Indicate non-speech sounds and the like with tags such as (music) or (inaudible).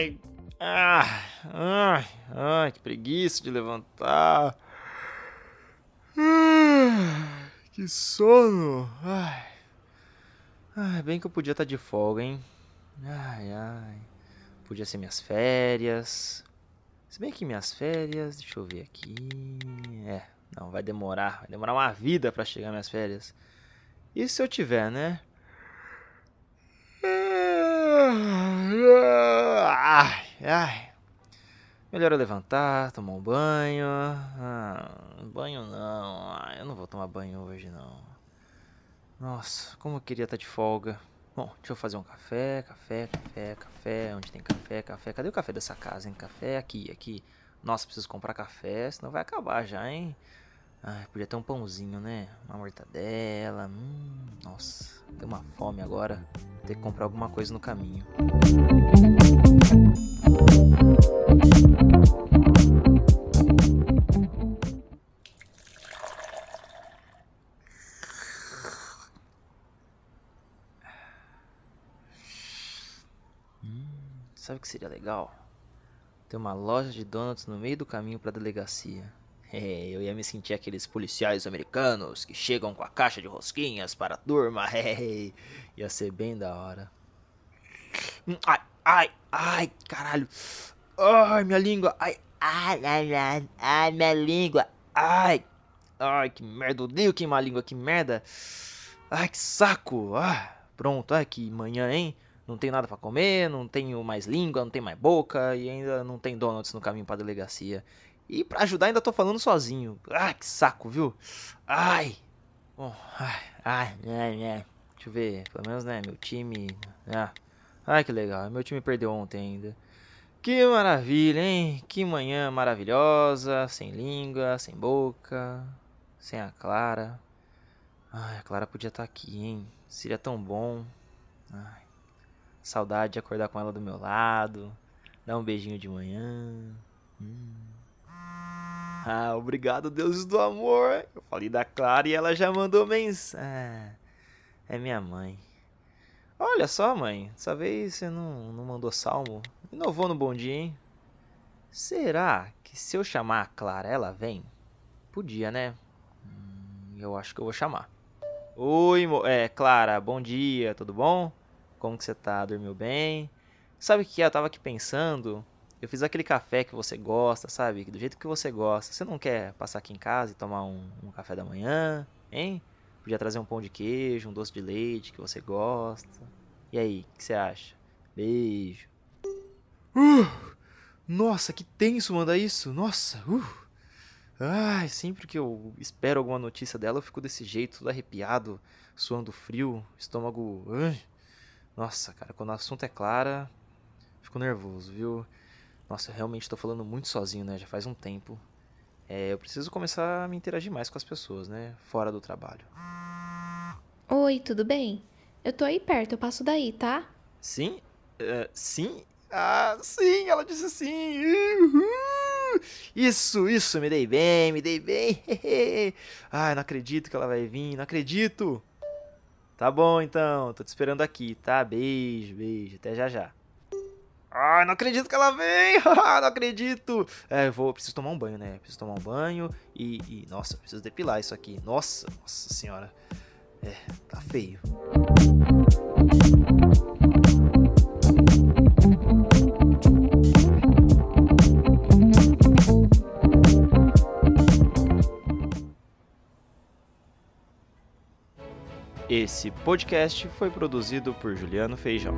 Ai, ah, ai, ai, que preguiça de levantar. Ah, que sono. Ai. ai, bem que eu podia estar de folga, hein? Ai, ai. Podia ser minhas férias. Se bem que minhas férias, deixa eu ver aqui. É, não, vai demorar, vai demorar uma vida para chegar minhas férias. E se eu tiver, né? Ai. Melhor eu levantar, tomar um banho. Ah, banho não. Ah, eu não vou tomar banho hoje não. Nossa, como eu queria estar de folga. Bom, deixa eu fazer um café, café, café, café. Onde tem café, café? Cadê o café dessa casa, hein? Café aqui, aqui. Nossa, preciso comprar café, senão vai acabar já, hein? Ai, podia ter um pãozinho, né? Uma mortadela. Hum, nossa, deu uma fome agora. Ter que comprar alguma coisa no caminho. Sabe o que seria legal? Ter uma loja de donuts no meio do caminho para a delegacia. (laughs) É, eu ia me sentir aqueles policiais americanos que chegam com a caixa de rosquinhas para a turma. (laughs) É, ia ser bem da hora. Hum, ai, ai, ai, caralho. Ai, minha língua. Ai, ai, ai, ai, ai minha língua. Ai, ai, que merda. Odeio queimar a língua, que merda. Ai, que saco. Ah, pronto, ai, que manhã, hein? Não tenho nada para comer, não tenho mais língua, não tenho mais boca e ainda não tem donuts no caminho para delegacia. E para ajudar ainda tô falando sozinho. Ai, que saco, viu? Ai. Bom, ai, ai, ai, ai. Deixa eu ver, pelo menos, né, meu time... Ah, ai, que legal, meu time perdeu ontem ainda. Que maravilha, hein? Que manhã maravilhosa, sem língua, sem boca, sem a Clara. Ai, a Clara podia estar tá aqui, hein? Seria tão bom. Ai, saudade de acordar com ela do meu lado, dar um beijinho de manhã. Hum. Ah, obrigado, deuses do amor. Eu falei da Clara e ela já mandou mensagem. Ah, é minha mãe. Olha só, mãe. Dessa vez você não, não mandou salmo. Inovou no bom dia, hein? Será que se eu chamar a Clara, ela vem? Podia, né? Hum, eu acho que eu vou chamar. Oi, é, Clara, bom dia, tudo bom? Como que você tá? Dormiu bem? Sabe o que é? Eu tava aqui pensando eu fiz aquele café que você gosta, sabe? Do jeito que você gosta. Você não quer passar aqui em casa e tomar um, um café da manhã, hein? Podia trazer um pão de queijo, um doce de leite que você gosta. E aí, o que você acha? Beijo. Uh, nossa, que tenso mandar isso. Nossa. Uh. Ai, sempre que eu espero alguma notícia dela, eu fico desse jeito, todo arrepiado, suando frio, estômago. Uh. Nossa, cara, quando o assunto é clara, fico nervoso, viu? Nossa, eu realmente estou falando muito sozinho, né? Já faz um tempo. É, eu preciso começar a me interagir mais com as pessoas, né? Fora do trabalho. Oi, tudo bem? Eu tô aí perto, eu passo daí, tá? Sim? Uh, sim? Ah, sim, ela disse sim. Uhul. Isso, isso, me dei bem, me dei bem. (laughs) Ai, não acredito que ela vai vir, não acredito. Tá bom então, tô te esperando aqui, tá? Beijo, beijo, até já já. Ai, não acredito que ela vem! (laughs) não acredito! É, eu vou, preciso tomar um banho, né? Preciso tomar um banho e, e, Nossa, preciso depilar isso aqui. Nossa, nossa senhora. É, tá feio. Esse podcast foi produzido por Juliano Feijão.